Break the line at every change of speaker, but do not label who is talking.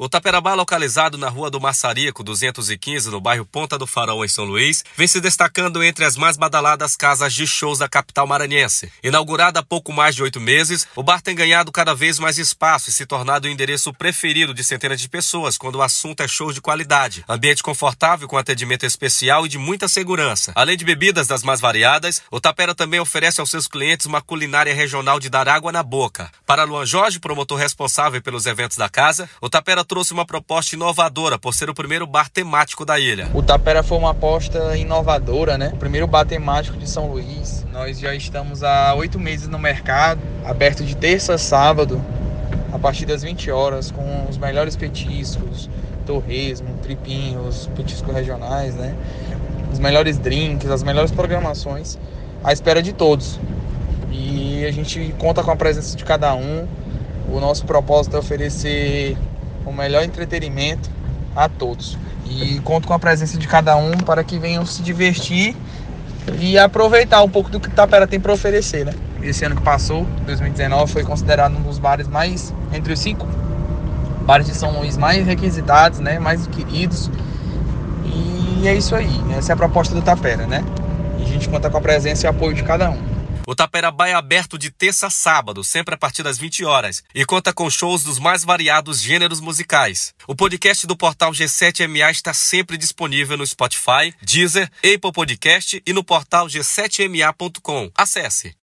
O Taperabá, localizado na Rua do Maçarico, 215, no bairro Ponta do Farol, em São Luís, vem se destacando entre as mais badaladas casas de shows da capital maranhense. Inaugurada há pouco mais de oito meses, o bar tem ganhado cada vez mais espaço e se tornado o endereço preferido de centenas de pessoas quando o assunto é show de qualidade. Ambiente confortável com atendimento especial e de muita segurança. Além de bebidas das mais variadas, o Tapera também oferece aos seus clientes uma culinária regional de dar água na boca. Para Luan Jorge, promotor responsável pelos eventos da casa, o Tapera trouxe uma proposta inovadora por ser o primeiro bar temático da ilha.
O Tapera foi uma aposta inovadora, né? O primeiro bar temático de São Luís. Nós já estamos há oito meses no mercado, aberto de terça a sábado, a partir das 20 horas, com os melhores petiscos, torresmo, tripinhos, petiscos regionais, né? Os melhores drinks, as melhores programações, à espera de todos. E a gente conta com a presença de cada um. O nosso propósito é oferecer o melhor entretenimento a todos. E conto com a presença de cada um para que venham se divertir e aproveitar um pouco do que Tapera tem para oferecer, né? Esse ano que passou, 2019, foi considerado um dos bares mais entre os cinco bares de São Luís mais requisitados, né? Mais queridos. E é isso aí. Essa é a proposta do Tapera, né? E a gente conta com a presença e apoio de cada um.
O Taperabá é aberto de terça a sábado, sempre a partir das 20 horas, e conta com shows dos mais variados gêneros musicais. O podcast do portal G7MA está sempre disponível no Spotify, Deezer, Apple Podcast e no portal g7ma.com. Acesse!